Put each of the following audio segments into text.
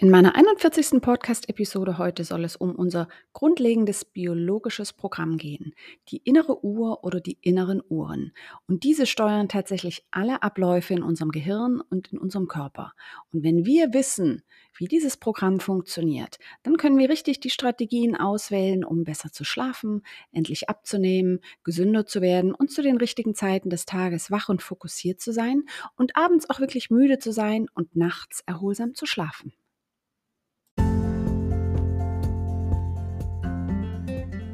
In meiner 41. Podcast-Episode heute soll es um unser grundlegendes biologisches Programm gehen, die innere Uhr oder die inneren Uhren. Und diese steuern tatsächlich alle Abläufe in unserem Gehirn und in unserem Körper. Und wenn wir wissen, wie dieses Programm funktioniert, dann können wir richtig die Strategien auswählen, um besser zu schlafen, endlich abzunehmen, gesünder zu werden und zu den richtigen Zeiten des Tages wach und fokussiert zu sein und abends auch wirklich müde zu sein und nachts erholsam zu schlafen.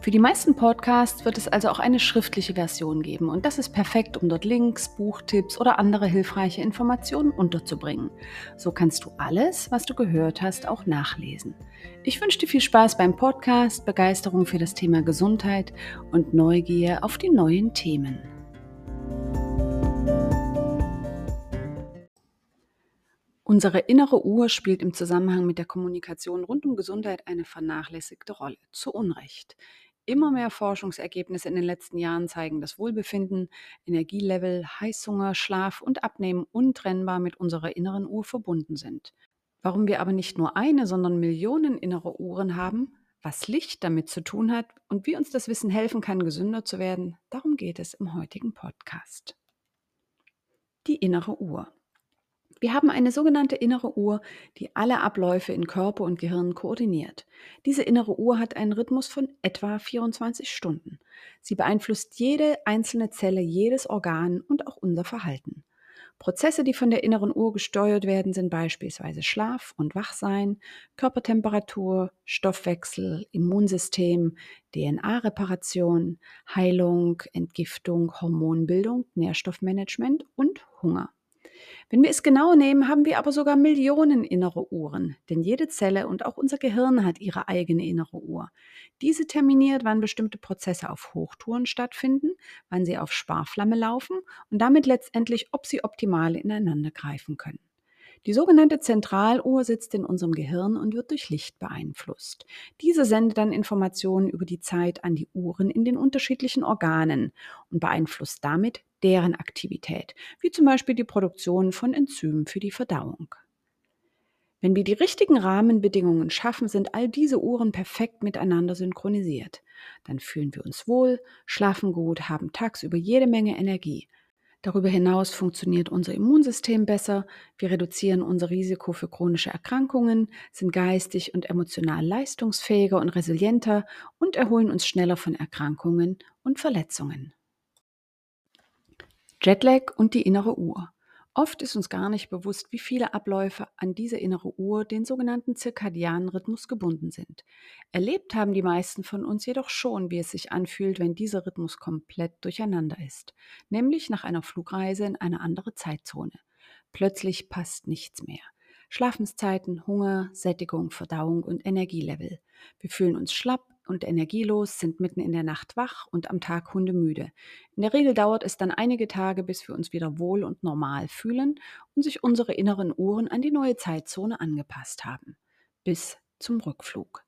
Für die meisten Podcasts wird es also auch eine schriftliche Version geben und das ist perfekt, um dort Links, Buchtipps oder andere hilfreiche Informationen unterzubringen. So kannst du alles, was du gehört hast, auch nachlesen. Ich wünsche dir viel Spaß beim Podcast, Begeisterung für das Thema Gesundheit und Neugier auf die neuen Themen. Unsere innere Uhr spielt im Zusammenhang mit der Kommunikation rund um Gesundheit eine vernachlässigte Rolle. Zu Unrecht. Immer mehr Forschungsergebnisse in den letzten Jahren zeigen, dass Wohlbefinden, Energielevel, Heißhunger, Schlaf und Abnehmen untrennbar mit unserer inneren Uhr verbunden sind. Warum wir aber nicht nur eine, sondern Millionen innere Uhren haben, was Licht damit zu tun hat und wie uns das Wissen helfen kann, gesünder zu werden, darum geht es im heutigen Podcast. Die innere Uhr. Wir haben eine sogenannte innere Uhr, die alle Abläufe in Körper und Gehirn koordiniert. Diese innere Uhr hat einen Rhythmus von etwa 24 Stunden. Sie beeinflusst jede einzelne Zelle, jedes Organ und auch unser Verhalten. Prozesse, die von der inneren Uhr gesteuert werden, sind beispielsweise Schlaf und Wachsein, Körpertemperatur, Stoffwechsel, Immunsystem, DNA-Reparation, Heilung, Entgiftung, Hormonbildung, Nährstoffmanagement und Hunger. Wenn wir es genau nehmen, haben wir aber sogar Millionen innere Uhren, denn jede Zelle und auch unser Gehirn hat ihre eigene innere Uhr. Diese terminiert, wann bestimmte Prozesse auf Hochtouren stattfinden, wann sie auf Sparflamme laufen und damit letztendlich, ob sie optimal ineinander greifen können. Die sogenannte Zentraluhr sitzt in unserem Gehirn und wird durch Licht beeinflusst. Diese sendet dann Informationen über die Zeit an die Uhren in den unterschiedlichen Organen und beeinflusst damit deren Aktivität, wie zum Beispiel die Produktion von Enzymen für die Verdauung. Wenn wir die richtigen Rahmenbedingungen schaffen, sind all diese Uhren perfekt miteinander synchronisiert. Dann fühlen wir uns wohl, schlafen gut, haben tagsüber jede Menge Energie. Darüber hinaus funktioniert unser Immunsystem besser, wir reduzieren unser Risiko für chronische Erkrankungen, sind geistig und emotional leistungsfähiger und resilienter und erholen uns schneller von Erkrankungen und Verletzungen. Jetlag und die innere Uhr. Oft ist uns gar nicht bewusst, wie viele Abläufe an diese innere Uhr, den sogenannten zirkadianen Rhythmus, gebunden sind. Erlebt haben die meisten von uns jedoch schon, wie es sich anfühlt, wenn dieser Rhythmus komplett durcheinander ist, nämlich nach einer Flugreise in eine andere Zeitzone. Plötzlich passt nichts mehr. Schlafenszeiten, Hunger, Sättigung, Verdauung und Energielevel. Wir fühlen uns schlapp, und energielos, sind mitten in der Nacht wach und am Tag hundemüde. In der Regel dauert es dann einige Tage, bis wir uns wieder wohl und normal fühlen und sich unsere inneren Uhren an die neue Zeitzone angepasst haben. Bis zum Rückflug.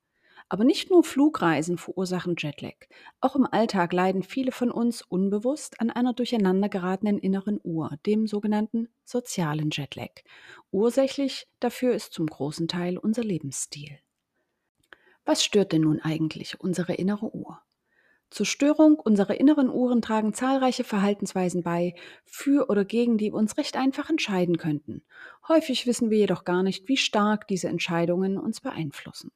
Aber nicht nur Flugreisen verursachen Jetlag. Auch im Alltag leiden viele von uns unbewusst an einer durcheinander geratenen inneren Uhr, dem sogenannten sozialen Jetlag. Ursächlich dafür ist zum großen Teil unser Lebensstil. Was stört denn nun eigentlich unsere innere Uhr? Zur Störung unserer inneren Uhren tragen zahlreiche Verhaltensweisen bei, für oder gegen die wir uns recht einfach entscheiden könnten. Häufig wissen wir jedoch gar nicht, wie stark diese Entscheidungen uns beeinflussen.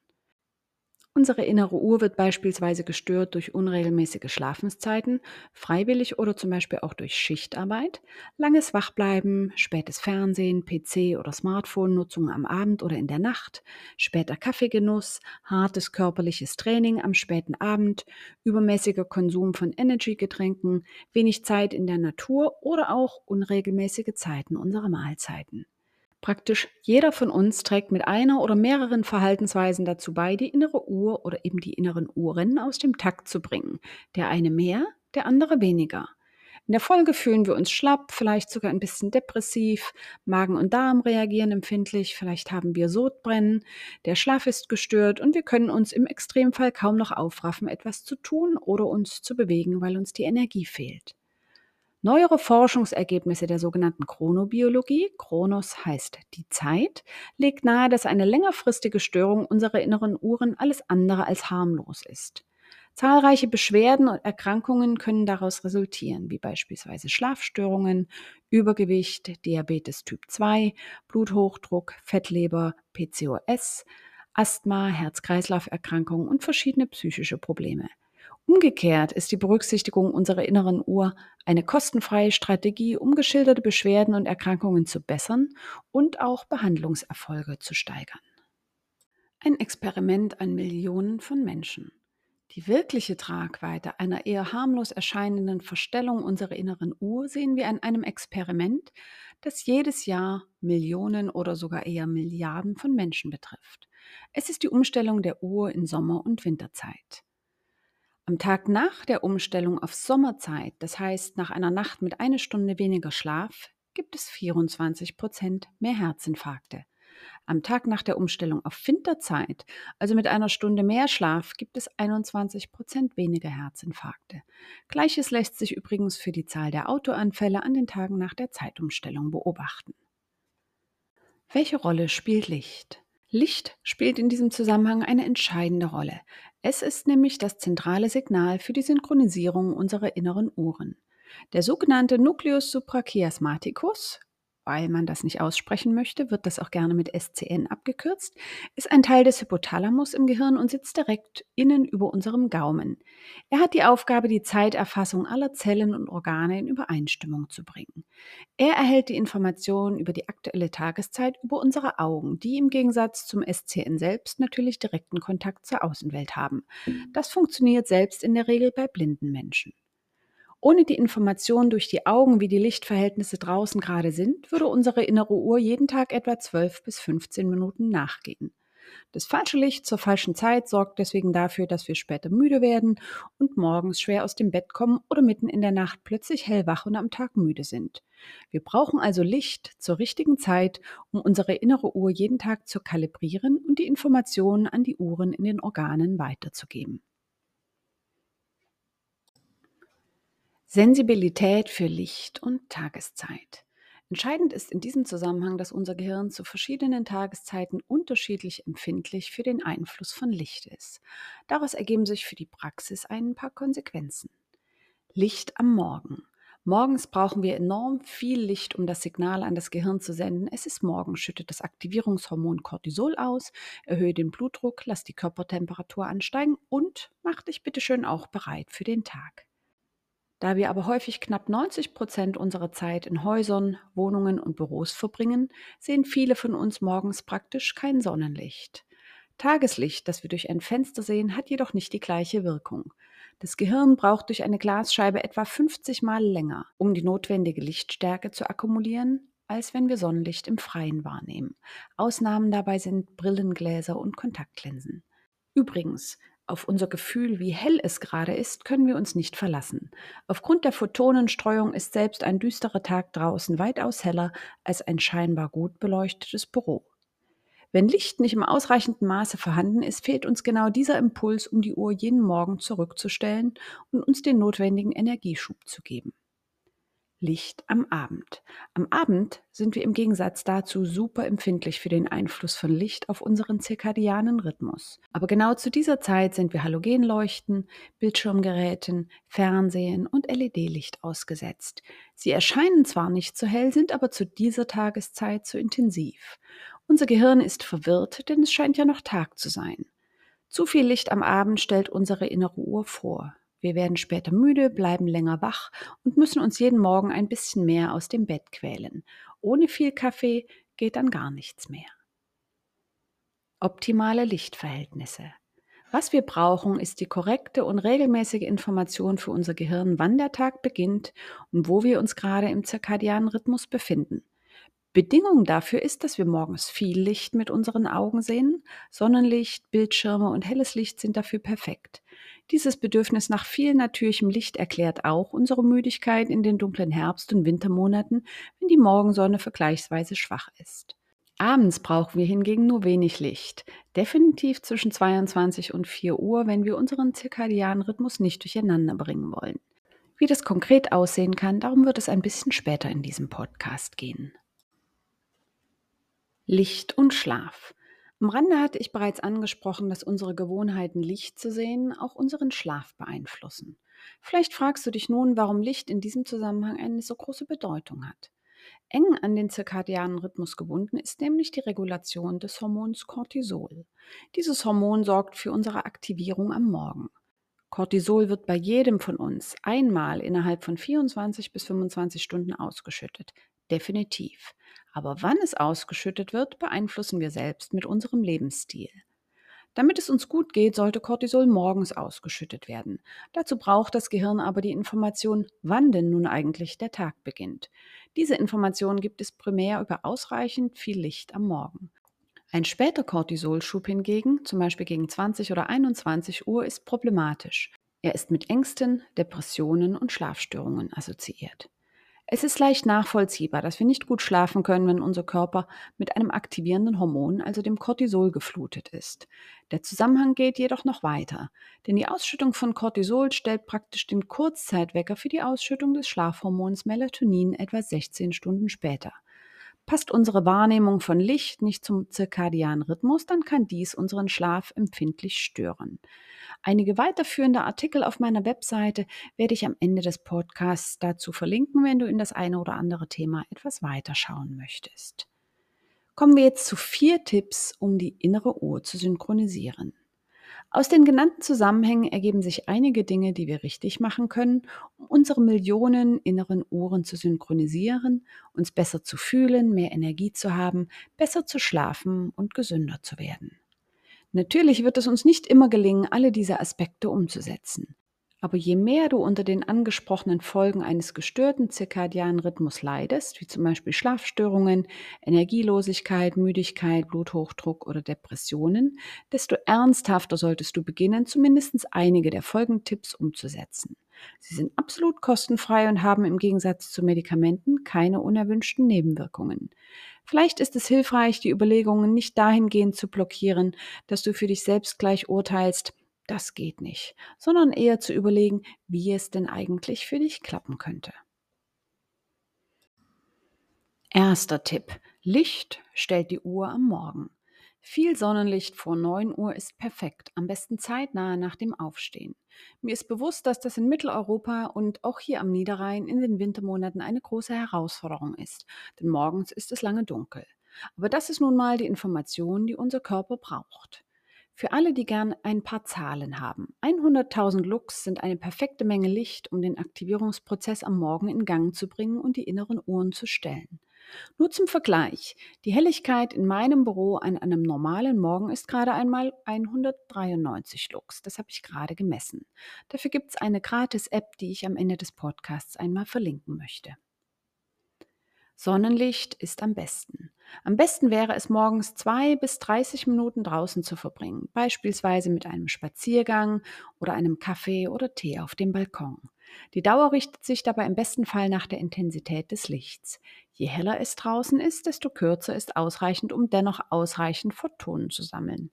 Unsere innere Uhr wird beispielsweise gestört durch unregelmäßige Schlafenszeiten, freiwillig oder zum Beispiel auch durch Schichtarbeit, langes Wachbleiben, spätes Fernsehen, PC- oder Smartphone-Nutzung am Abend oder in der Nacht, später Kaffeegenuss, hartes körperliches Training am späten Abend, übermäßiger Konsum von Energy-Getränken, wenig Zeit in der Natur oder auch unregelmäßige Zeiten unserer Mahlzeiten. Praktisch jeder von uns trägt mit einer oder mehreren Verhaltensweisen dazu bei, die innere Uhr oder eben die inneren Uhren aus dem Takt zu bringen. Der eine mehr, der andere weniger. In der Folge fühlen wir uns schlapp, vielleicht sogar ein bisschen depressiv, Magen und Darm reagieren empfindlich, vielleicht haben wir Sodbrennen, der Schlaf ist gestört und wir können uns im Extremfall kaum noch aufraffen, etwas zu tun oder uns zu bewegen, weil uns die Energie fehlt. Neuere Forschungsergebnisse der sogenannten Chronobiologie, Chronos heißt die Zeit, legt nahe, dass eine längerfristige Störung unserer inneren Uhren alles andere als harmlos ist. Zahlreiche Beschwerden und Erkrankungen können daraus resultieren, wie beispielsweise Schlafstörungen, Übergewicht, Diabetes Typ 2, Bluthochdruck, Fettleber, PCOS, Asthma, Herz-Kreislauf-Erkrankungen und verschiedene psychische Probleme. Umgekehrt ist die Berücksichtigung unserer inneren Uhr eine kostenfreie Strategie, um geschilderte Beschwerden und Erkrankungen zu bessern und auch Behandlungserfolge zu steigern. Ein Experiment an Millionen von Menschen. Die wirkliche Tragweite einer eher harmlos erscheinenden Verstellung unserer inneren Uhr sehen wir an einem Experiment, das jedes Jahr Millionen oder sogar eher Milliarden von Menschen betrifft. Es ist die Umstellung der Uhr in Sommer- und Winterzeit. Am Tag nach der Umstellung auf Sommerzeit, das heißt nach einer Nacht mit einer Stunde weniger Schlaf, gibt es 24 Prozent mehr Herzinfarkte. Am Tag nach der Umstellung auf Winterzeit, also mit einer Stunde mehr Schlaf, gibt es 21 Prozent weniger Herzinfarkte. Gleiches lässt sich übrigens für die Zahl der Autoanfälle an den Tagen nach der Zeitumstellung beobachten. Welche Rolle spielt Licht? Licht spielt in diesem Zusammenhang eine entscheidende Rolle. Es ist nämlich das zentrale Signal für die Synchronisierung unserer inneren Uhren. Der sogenannte Nucleus suprachiasmaticus, weil man das nicht aussprechen möchte, wird das auch gerne mit SCN abgekürzt, ist ein Teil des Hypothalamus im Gehirn und sitzt direkt innen über unserem Gaumen. Er hat die Aufgabe, die Zeiterfassung aller Zellen und Organe in Übereinstimmung zu bringen. Er erhält die Informationen über die aktuelle Tageszeit über unsere Augen, die im Gegensatz zum SCN selbst natürlich direkten Kontakt zur Außenwelt haben. Das funktioniert selbst in der Regel bei blinden Menschen. Ohne die Information durch die Augen, wie die Lichtverhältnisse draußen gerade sind, würde unsere innere Uhr jeden Tag etwa 12 bis 15 Minuten nachgehen. Das falsche Licht zur falschen Zeit sorgt deswegen dafür, dass wir später müde werden und morgens schwer aus dem Bett kommen oder mitten in der Nacht plötzlich hellwach und am Tag müde sind. Wir brauchen also Licht zur richtigen Zeit, um unsere innere Uhr jeden Tag zu kalibrieren und die Informationen an die Uhren in den Organen weiterzugeben. Sensibilität für Licht und Tageszeit. Entscheidend ist in diesem Zusammenhang, dass unser Gehirn zu verschiedenen Tageszeiten unterschiedlich empfindlich für den Einfluss von Licht ist. Daraus ergeben sich für die Praxis ein paar Konsequenzen. Licht am Morgen. Morgens brauchen wir enorm viel Licht, um das Signal an das Gehirn zu senden. Es ist morgen, schüttet das Aktivierungshormon Cortisol aus, erhöhe den Blutdruck, lass die Körpertemperatur ansteigen und mach dich bitte schön auch bereit für den Tag. Da wir aber häufig knapp 90 Prozent unserer Zeit in Häusern, Wohnungen und Büros verbringen, sehen viele von uns morgens praktisch kein Sonnenlicht. Tageslicht, das wir durch ein Fenster sehen, hat jedoch nicht die gleiche Wirkung. Das Gehirn braucht durch eine Glasscheibe etwa 50 Mal länger, um die notwendige Lichtstärke zu akkumulieren, als wenn wir Sonnenlicht im Freien wahrnehmen. Ausnahmen dabei sind Brillengläser und Kontaktlinsen. Übrigens, auf unser Gefühl, wie hell es gerade ist, können wir uns nicht verlassen. Aufgrund der Photonenstreuung ist selbst ein düsterer Tag draußen weitaus heller als ein scheinbar gut beleuchtetes Büro. Wenn Licht nicht im ausreichenden Maße vorhanden ist, fehlt uns genau dieser Impuls, um die Uhr jeden Morgen zurückzustellen und uns den notwendigen Energieschub zu geben. Licht am Abend. Am Abend sind wir im Gegensatz dazu super empfindlich für den Einfluss von Licht auf unseren zirkadianen Rhythmus. Aber genau zu dieser Zeit sind wir Halogenleuchten, Bildschirmgeräten, Fernsehen und LED-Licht ausgesetzt. Sie erscheinen zwar nicht so hell, sind aber zu dieser Tageszeit zu intensiv. Unser Gehirn ist verwirrt, denn es scheint ja noch Tag zu sein. Zu viel Licht am Abend stellt unsere innere Uhr vor. Wir werden später müde, bleiben länger wach und müssen uns jeden Morgen ein bisschen mehr aus dem Bett quälen. Ohne viel Kaffee geht dann gar nichts mehr. Optimale Lichtverhältnisse. Was wir brauchen, ist die korrekte und regelmäßige Information für unser Gehirn, wann der Tag beginnt und wo wir uns gerade im zirkadianen Rhythmus befinden. Bedingung dafür ist, dass wir morgens viel Licht mit unseren Augen sehen. Sonnenlicht, Bildschirme und helles Licht sind dafür perfekt. Dieses Bedürfnis nach viel natürlichem Licht erklärt auch unsere Müdigkeit in den dunklen Herbst- und Wintermonaten, wenn die Morgensonne vergleichsweise schwach ist. Abends brauchen wir hingegen nur wenig Licht, definitiv zwischen 22 und 4 Uhr, wenn wir unseren zirkadianen Rhythmus nicht durcheinander bringen wollen. Wie das konkret aussehen kann, darum wird es ein bisschen später in diesem Podcast gehen. Licht und Schlaf. Am Rande hatte ich bereits angesprochen, dass unsere Gewohnheiten, Licht zu sehen, auch unseren Schlaf beeinflussen. Vielleicht fragst du dich nun, warum Licht in diesem Zusammenhang eine so große Bedeutung hat. Eng an den zirkadianen Rhythmus gebunden ist nämlich die Regulation des Hormons Cortisol. Dieses Hormon sorgt für unsere Aktivierung am Morgen. Cortisol wird bei jedem von uns einmal innerhalb von 24 bis 25 Stunden ausgeschüttet. Definitiv. Aber wann es ausgeschüttet wird, beeinflussen wir selbst mit unserem Lebensstil. Damit es uns gut geht, sollte Cortisol morgens ausgeschüttet werden. Dazu braucht das Gehirn aber die Information, wann denn nun eigentlich der Tag beginnt. Diese Information gibt es primär über ausreichend viel Licht am Morgen. Ein später Cortisolschub hingegen, zum Beispiel gegen 20 oder 21 Uhr, ist problematisch. Er ist mit Ängsten, Depressionen und Schlafstörungen assoziiert. Es ist leicht nachvollziehbar, dass wir nicht gut schlafen können, wenn unser Körper mit einem aktivierenden Hormon, also dem Cortisol, geflutet ist. Der Zusammenhang geht jedoch noch weiter, denn die Ausschüttung von Cortisol stellt praktisch den Kurzzeitwecker für die Ausschüttung des Schlafhormons Melatonin etwa 16 Stunden später. Passt unsere Wahrnehmung von Licht nicht zum zirkadianen Rhythmus, dann kann dies unseren Schlaf empfindlich stören. Einige weiterführende Artikel auf meiner Webseite werde ich am Ende des Podcasts dazu verlinken, wenn du in das eine oder andere Thema etwas weiter schauen möchtest. Kommen wir jetzt zu vier Tipps, um die innere Uhr zu synchronisieren. Aus den genannten Zusammenhängen ergeben sich einige Dinge, die wir richtig machen können, um unsere Millionen inneren Uhren zu synchronisieren, uns besser zu fühlen, mehr Energie zu haben, besser zu schlafen und gesünder zu werden. Natürlich wird es uns nicht immer gelingen, alle diese Aspekte umzusetzen. Aber je mehr du unter den angesprochenen Folgen eines gestörten zirkadianen Rhythmus leidest, wie zum Beispiel Schlafstörungen, Energielosigkeit, Müdigkeit, Bluthochdruck oder Depressionen, desto ernsthafter solltest du beginnen, zumindest einige der Folgentipps umzusetzen. Sie sind absolut kostenfrei und haben im Gegensatz zu Medikamenten keine unerwünschten Nebenwirkungen. Vielleicht ist es hilfreich, die Überlegungen nicht dahingehend zu blockieren, dass du für dich selbst gleich urteilst, das geht nicht, sondern eher zu überlegen, wie es denn eigentlich für dich klappen könnte. Erster Tipp. Licht stellt die Uhr am Morgen. Viel Sonnenlicht vor 9 Uhr ist perfekt, am besten zeitnah nach dem Aufstehen. Mir ist bewusst, dass das in Mitteleuropa und auch hier am Niederrhein in den Wintermonaten eine große Herausforderung ist, denn morgens ist es lange dunkel. Aber das ist nun mal die Information, die unser Körper braucht. Für alle, die gern ein paar Zahlen haben. 100.000 Lux sind eine perfekte Menge Licht, um den Aktivierungsprozess am Morgen in Gang zu bringen und die inneren Uhren zu stellen. Nur zum Vergleich, die Helligkeit in meinem Büro an einem normalen Morgen ist gerade einmal 193 Lux. Das habe ich gerade gemessen. Dafür gibt es eine Gratis-App, die ich am Ende des Podcasts einmal verlinken möchte. Sonnenlicht ist am besten. Am besten wäre es morgens zwei bis 30 Minuten draußen zu verbringen, beispielsweise mit einem Spaziergang oder einem Kaffee oder Tee auf dem Balkon. Die Dauer richtet sich dabei im besten Fall nach der Intensität des Lichts. Je heller es draußen ist, desto kürzer ist ausreichend, um dennoch ausreichend Photonen zu sammeln.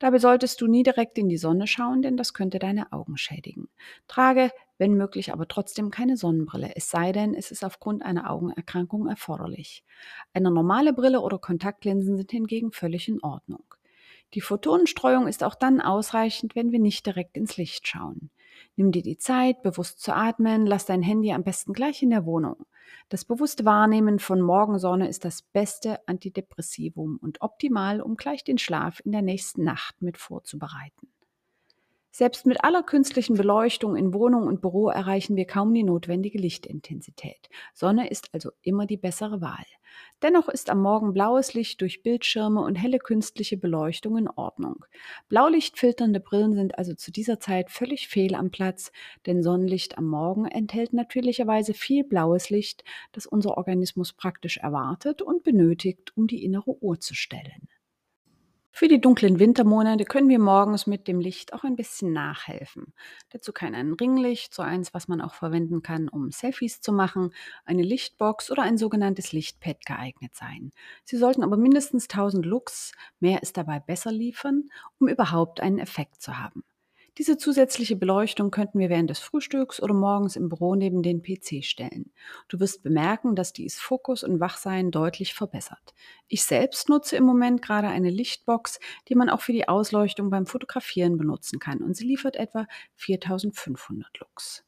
Dabei solltest du nie direkt in die Sonne schauen, denn das könnte deine Augen schädigen. Trage, wenn möglich, aber trotzdem keine Sonnenbrille, es sei denn, es ist aufgrund einer Augenerkrankung erforderlich. Eine normale Brille oder Kontaktlinsen sind hingegen völlig in Ordnung. Die Photonenstreuung ist auch dann ausreichend, wenn wir nicht direkt ins Licht schauen. Nimm dir die Zeit, bewusst zu atmen, lass dein Handy am besten gleich in der Wohnung. Das bewusste Wahrnehmen von Morgensonne ist das beste Antidepressivum und optimal, um gleich den Schlaf in der nächsten Nacht mit vorzubereiten. Selbst mit aller künstlichen Beleuchtung in Wohnung und Büro erreichen wir kaum die notwendige Lichtintensität. Sonne ist also immer die bessere Wahl. Dennoch ist am Morgen blaues Licht durch Bildschirme und helle künstliche Beleuchtung in Ordnung. Blaulichtfilternde Brillen sind also zu dieser Zeit völlig fehl am Platz, denn Sonnenlicht am Morgen enthält natürlicherweise viel blaues Licht, das unser Organismus praktisch erwartet und benötigt, um die innere Uhr zu stellen. Für die dunklen Wintermonate können wir morgens mit dem Licht auch ein bisschen nachhelfen. Dazu kann ein Ringlicht, so eins, was man auch verwenden kann, um Selfies zu machen, eine Lichtbox oder ein sogenanntes Lichtpad geeignet sein. Sie sollten aber mindestens 1000 Lux, mehr ist dabei besser liefern, um überhaupt einen Effekt zu haben. Diese zusätzliche Beleuchtung könnten wir während des Frühstücks oder morgens im Büro neben den PC stellen. Du wirst bemerken, dass dies Fokus und Wachsein deutlich verbessert. Ich selbst nutze im Moment gerade eine Lichtbox, die man auch für die Ausleuchtung beim Fotografieren benutzen kann und sie liefert etwa 4500 Lux.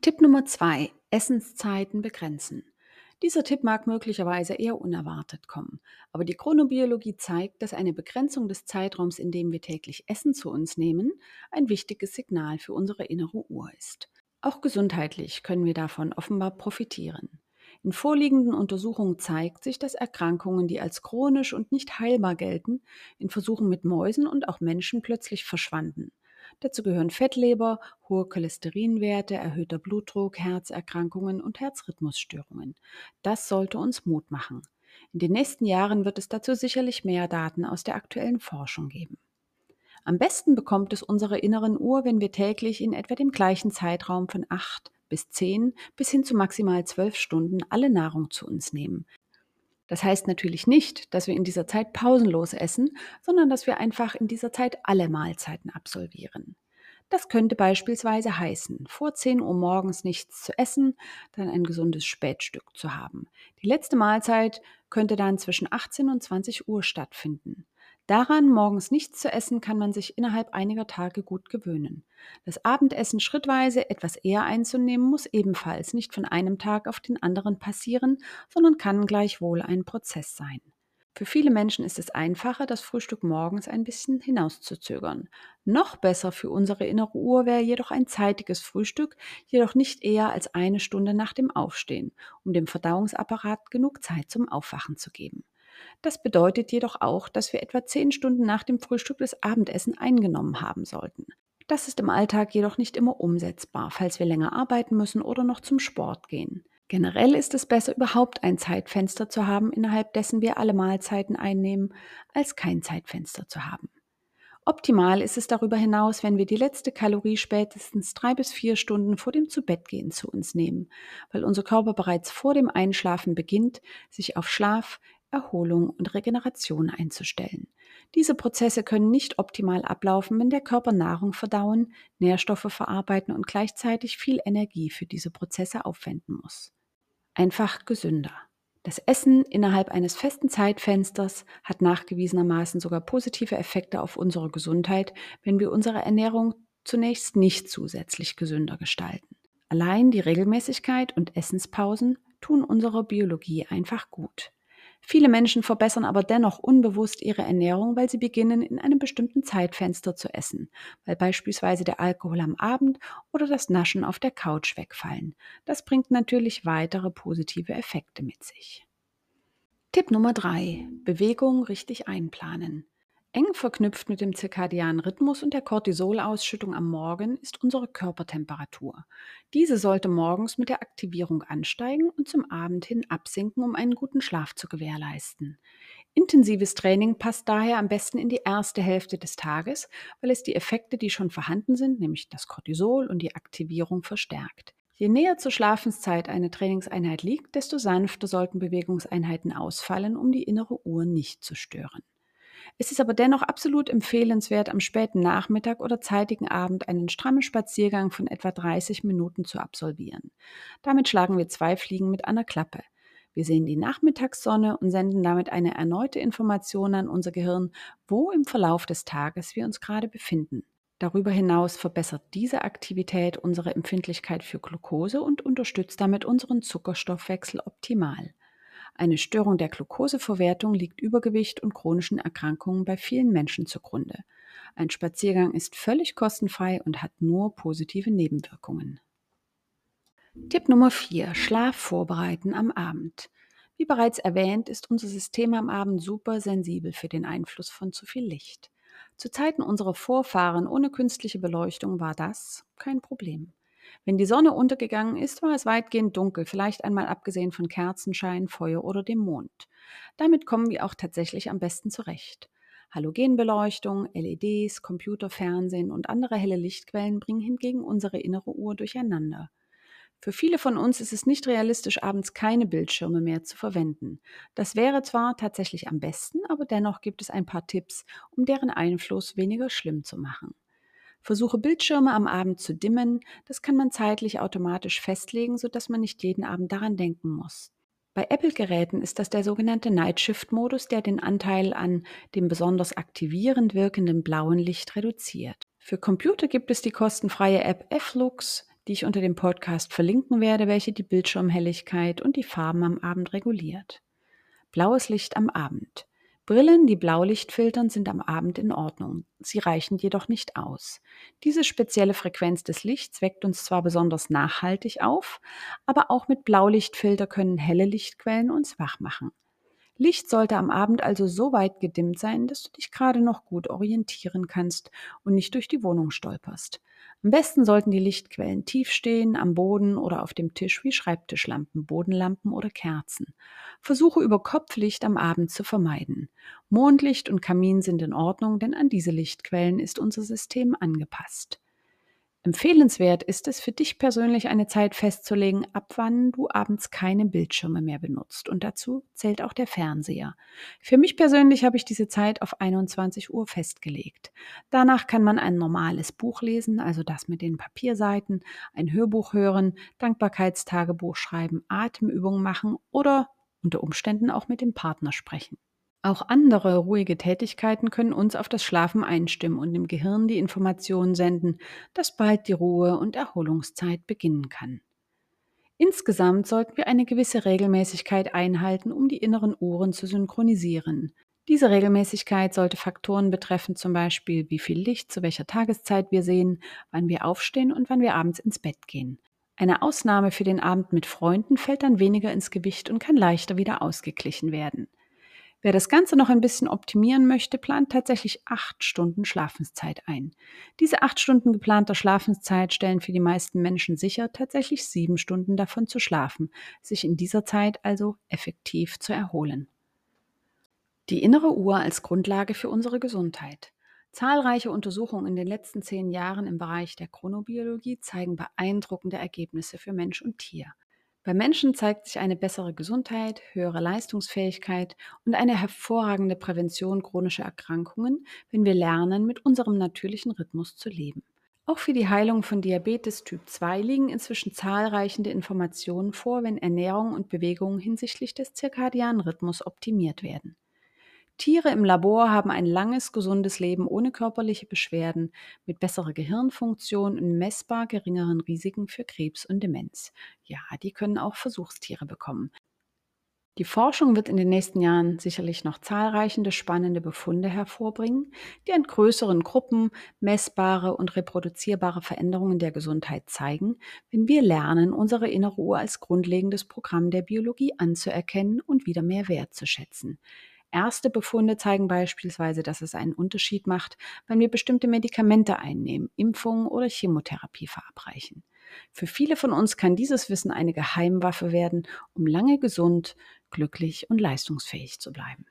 Tipp Nummer 2. Essenszeiten begrenzen. Dieser Tipp mag möglicherweise eher unerwartet kommen, aber die Chronobiologie zeigt, dass eine Begrenzung des Zeitraums, in dem wir täglich Essen zu uns nehmen, ein wichtiges Signal für unsere innere Uhr ist. Auch gesundheitlich können wir davon offenbar profitieren. In vorliegenden Untersuchungen zeigt sich, dass Erkrankungen, die als chronisch und nicht heilbar gelten, in Versuchen mit Mäusen und auch Menschen plötzlich verschwanden. Dazu gehören Fettleber, hohe Cholesterinwerte, erhöhter Blutdruck, Herzerkrankungen und Herzrhythmusstörungen. Das sollte uns Mut machen. In den nächsten Jahren wird es dazu sicherlich mehr Daten aus der aktuellen Forschung geben. Am besten bekommt es unsere inneren Uhr, wenn wir täglich in etwa dem gleichen Zeitraum von 8 bis 10 bis hin zu maximal 12 Stunden alle Nahrung zu uns nehmen. Das heißt natürlich nicht, dass wir in dieser Zeit pausenlos essen, sondern dass wir einfach in dieser Zeit alle Mahlzeiten absolvieren. Das könnte beispielsweise heißen, vor 10 Uhr morgens nichts zu essen, dann ein gesundes Spätstück zu haben. Die letzte Mahlzeit könnte dann zwischen 18 und 20 Uhr stattfinden. Daran, morgens nichts zu essen, kann man sich innerhalb einiger Tage gut gewöhnen. Das Abendessen schrittweise etwas eher einzunehmen, muss ebenfalls nicht von einem Tag auf den anderen passieren, sondern kann gleichwohl ein Prozess sein. Für viele Menschen ist es einfacher, das Frühstück morgens ein bisschen hinauszuzögern. Noch besser für unsere innere Uhr wäre jedoch ein zeitiges Frühstück, jedoch nicht eher als eine Stunde nach dem Aufstehen, um dem Verdauungsapparat genug Zeit zum Aufwachen zu geben. Das bedeutet jedoch auch, dass wir etwa zehn Stunden nach dem Frühstück das Abendessen eingenommen haben sollten. Das ist im Alltag jedoch nicht immer umsetzbar, falls wir länger arbeiten müssen oder noch zum Sport gehen. Generell ist es besser, überhaupt ein Zeitfenster zu haben, innerhalb dessen wir alle Mahlzeiten einnehmen, als kein Zeitfenster zu haben. Optimal ist es darüber hinaus, wenn wir die letzte Kalorie spätestens drei bis vier Stunden vor dem Zubettgehen zu uns nehmen, weil unser Körper bereits vor dem Einschlafen beginnt, sich auf Schlaf, Erholung und Regeneration einzustellen. Diese Prozesse können nicht optimal ablaufen, wenn der Körper Nahrung verdauen, Nährstoffe verarbeiten und gleichzeitig viel Energie für diese Prozesse aufwenden muss. Einfach gesünder. Das Essen innerhalb eines festen Zeitfensters hat nachgewiesenermaßen sogar positive Effekte auf unsere Gesundheit, wenn wir unsere Ernährung zunächst nicht zusätzlich gesünder gestalten. Allein die Regelmäßigkeit und Essenspausen tun unserer Biologie einfach gut. Viele Menschen verbessern aber dennoch unbewusst ihre Ernährung, weil sie beginnen, in einem bestimmten Zeitfenster zu essen, weil beispielsweise der Alkohol am Abend oder das Naschen auf der Couch wegfallen. Das bringt natürlich weitere positive Effekte mit sich. Tipp Nummer 3. Bewegung richtig einplanen. Eng verknüpft mit dem zirkadianen Rhythmus und der Cortisolausschüttung am Morgen ist unsere Körpertemperatur. Diese sollte morgens mit der Aktivierung ansteigen und zum Abend hin absinken, um einen guten Schlaf zu gewährleisten. Intensives Training passt daher am besten in die erste Hälfte des Tages, weil es die Effekte, die schon vorhanden sind, nämlich das Cortisol und die Aktivierung verstärkt. Je näher zur Schlafenszeit eine Trainingseinheit liegt, desto sanfter sollten Bewegungseinheiten ausfallen, um die innere Uhr nicht zu stören. Es ist aber dennoch absolut empfehlenswert, am späten Nachmittag oder zeitigen Abend einen strammen Spaziergang von etwa 30 Minuten zu absolvieren. Damit schlagen wir zwei Fliegen mit einer Klappe. Wir sehen die Nachmittagssonne und senden damit eine erneute Information an unser Gehirn, wo im Verlauf des Tages wir uns gerade befinden. Darüber hinaus verbessert diese Aktivität unsere Empfindlichkeit für Glucose und unterstützt damit unseren Zuckerstoffwechsel optimal. Eine Störung der Glukoseverwertung liegt Übergewicht und chronischen Erkrankungen bei vielen Menschen zugrunde. Ein Spaziergang ist völlig kostenfrei und hat nur positive Nebenwirkungen. Tipp Nummer 4. Schlaf vorbereiten am Abend. Wie bereits erwähnt, ist unser System am Abend super sensibel für den Einfluss von zu viel Licht. Zu Zeiten unserer Vorfahren ohne künstliche Beleuchtung war das kein Problem. Wenn die Sonne untergegangen ist, war es weitgehend dunkel, vielleicht einmal abgesehen von Kerzenschein, Feuer oder dem Mond. Damit kommen wir auch tatsächlich am besten zurecht. Halogenbeleuchtung, LEDs, Computer, Fernsehen und andere helle Lichtquellen bringen hingegen unsere innere Uhr durcheinander. Für viele von uns ist es nicht realistisch, abends keine Bildschirme mehr zu verwenden. Das wäre zwar tatsächlich am besten, aber dennoch gibt es ein paar Tipps, um deren Einfluss weniger schlimm zu machen. Versuche Bildschirme am Abend zu dimmen, das kann man zeitlich automatisch festlegen, sodass man nicht jeden Abend daran denken muss. Bei Apple-Geräten ist das der sogenannte Night Shift-Modus, der den Anteil an dem besonders aktivierend wirkenden blauen Licht reduziert. Für Computer gibt es die kostenfreie App F-Lux, die ich unter dem Podcast verlinken werde, welche die Bildschirmhelligkeit und die Farben am Abend reguliert. Blaues Licht am Abend. Brillen, die Blaulicht filtern, sind am Abend in Ordnung. Sie reichen jedoch nicht aus. Diese spezielle Frequenz des Lichts weckt uns zwar besonders nachhaltig auf, aber auch mit Blaulichtfilter können helle Lichtquellen uns wach machen. Licht sollte am Abend also so weit gedimmt sein, dass du dich gerade noch gut orientieren kannst und nicht durch die Wohnung stolperst. Am besten sollten die Lichtquellen tief stehen, am Boden oder auf dem Tisch wie Schreibtischlampen, Bodenlampen oder Kerzen. Versuche über Kopflicht am Abend zu vermeiden. Mondlicht und Kamin sind in Ordnung, denn an diese Lichtquellen ist unser System angepasst. Empfehlenswert ist es für dich persönlich eine Zeit festzulegen, ab wann du abends keine Bildschirme mehr benutzt. Und dazu zählt auch der Fernseher. Für mich persönlich habe ich diese Zeit auf 21 Uhr festgelegt. Danach kann man ein normales Buch lesen, also das mit den Papierseiten, ein Hörbuch hören, Dankbarkeitstagebuch schreiben, Atemübungen machen oder unter Umständen auch mit dem Partner sprechen. Auch andere ruhige Tätigkeiten können uns auf das Schlafen einstimmen und dem Gehirn die Information senden, dass bald die Ruhe- und Erholungszeit beginnen kann. Insgesamt sollten wir eine gewisse Regelmäßigkeit einhalten, um die inneren Uhren zu synchronisieren. Diese Regelmäßigkeit sollte Faktoren betreffen, zum Beispiel wie viel Licht zu welcher Tageszeit wir sehen, wann wir aufstehen und wann wir abends ins Bett gehen. Eine Ausnahme für den Abend mit Freunden fällt dann weniger ins Gewicht und kann leichter wieder ausgeglichen werden. Wer das Ganze noch ein bisschen optimieren möchte, plant tatsächlich acht Stunden Schlafenszeit ein. Diese acht Stunden geplanter Schlafenszeit stellen für die meisten Menschen sicher, tatsächlich sieben Stunden davon zu schlafen, sich in dieser Zeit also effektiv zu erholen. Die innere Uhr als Grundlage für unsere Gesundheit. Zahlreiche Untersuchungen in den letzten zehn Jahren im Bereich der Chronobiologie zeigen beeindruckende Ergebnisse für Mensch und Tier. Bei Menschen zeigt sich eine bessere Gesundheit, höhere Leistungsfähigkeit und eine hervorragende Prävention chronischer Erkrankungen, wenn wir lernen, mit unserem natürlichen Rhythmus zu leben. Auch für die Heilung von Diabetes Typ 2 liegen inzwischen zahlreichende Informationen vor, wenn Ernährung und Bewegung hinsichtlich des zirkadianen Rhythmus optimiert werden. Tiere im Labor haben ein langes, gesundes Leben ohne körperliche Beschwerden, mit besserer Gehirnfunktion und messbar geringeren Risiken für Krebs und Demenz. Ja, die können auch Versuchstiere bekommen. Die Forschung wird in den nächsten Jahren sicherlich noch zahlreiche spannende Befunde hervorbringen, die an größeren Gruppen messbare und reproduzierbare Veränderungen der Gesundheit zeigen, wenn wir lernen, unsere innere Uhr als grundlegendes Programm der Biologie anzuerkennen und wieder mehr wertzuschätzen. Erste Befunde zeigen beispielsweise, dass es einen Unterschied macht, wenn wir bestimmte Medikamente einnehmen, Impfungen oder Chemotherapie verabreichen. Für viele von uns kann dieses Wissen eine Geheimwaffe werden, um lange gesund, glücklich und leistungsfähig zu bleiben.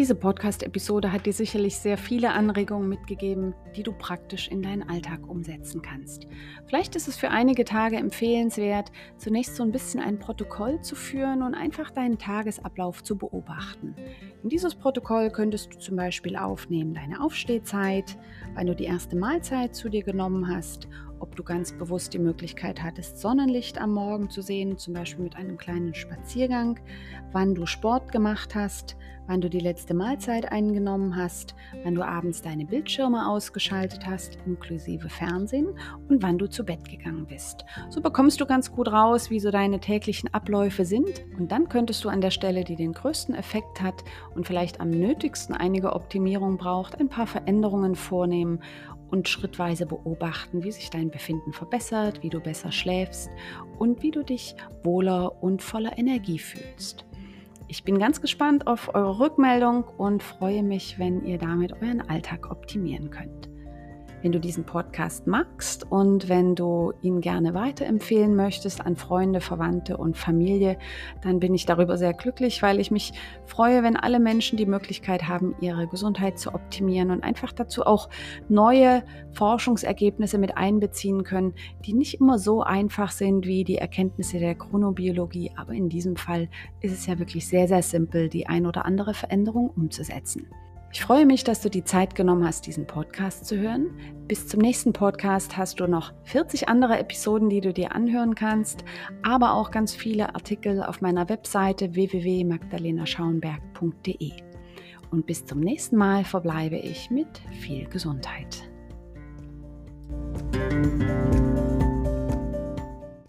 Diese Podcast-Episode hat dir sicherlich sehr viele Anregungen mitgegeben, die du praktisch in deinen Alltag umsetzen kannst. Vielleicht ist es für einige Tage empfehlenswert, zunächst so ein bisschen ein Protokoll zu führen und einfach deinen Tagesablauf zu beobachten. In dieses Protokoll könntest du zum Beispiel aufnehmen deine Aufstehzeit, wann du die erste Mahlzeit zu dir genommen hast ob du ganz bewusst die Möglichkeit hattest, Sonnenlicht am Morgen zu sehen, zum Beispiel mit einem kleinen Spaziergang, wann du Sport gemacht hast, wann du die letzte Mahlzeit eingenommen hast, wann du abends deine Bildschirme ausgeschaltet hast, inklusive Fernsehen und wann du zu Bett gegangen bist. So bekommst du ganz gut raus, wie so deine täglichen Abläufe sind und dann könntest du an der Stelle, die den größten Effekt hat und vielleicht am nötigsten einige Optimierung braucht, ein paar Veränderungen vornehmen und schrittweise beobachten, wie sich dein Befinden verbessert, wie du besser schläfst und wie du dich wohler und voller Energie fühlst. Ich bin ganz gespannt auf eure Rückmeldung und freue mich, wenn ihr damit euren Alltag optimieren könnt. Wenn du diesen Podcast magst und wenn du ihn gerne weiterempfehlen möchtest an Freunde, Verwandte und Familie, dann bin ich darüber sehr glücklich, weil ich mich freue, wenn alle Menschen die Möglichkeit haben, ihre Gesundheit zu optimieren und einfach dazu auch neue Forschungsergebnisse mit einbeziehen können, die nicht immer so einfach sind wie die Erkenntnisse der Chronobiologie, aber in diesem Fall ist es ja wirklich sehr, sehr simpel, die ein oder andere Veränderung umzusetzen. Ich freue mich, dass du die Zeit genommen hast, diesen Podcast zu hören. Bis zum nächsten Podcast hast du noch 40 andere Episoden, die du dir anhören kannst, aber auch ganz viele Artikel auf meiner Webseite www.magdalenaschauenberg.de. Und bis zum nächsten Mal verbleibe ich mit viel Gesundheit.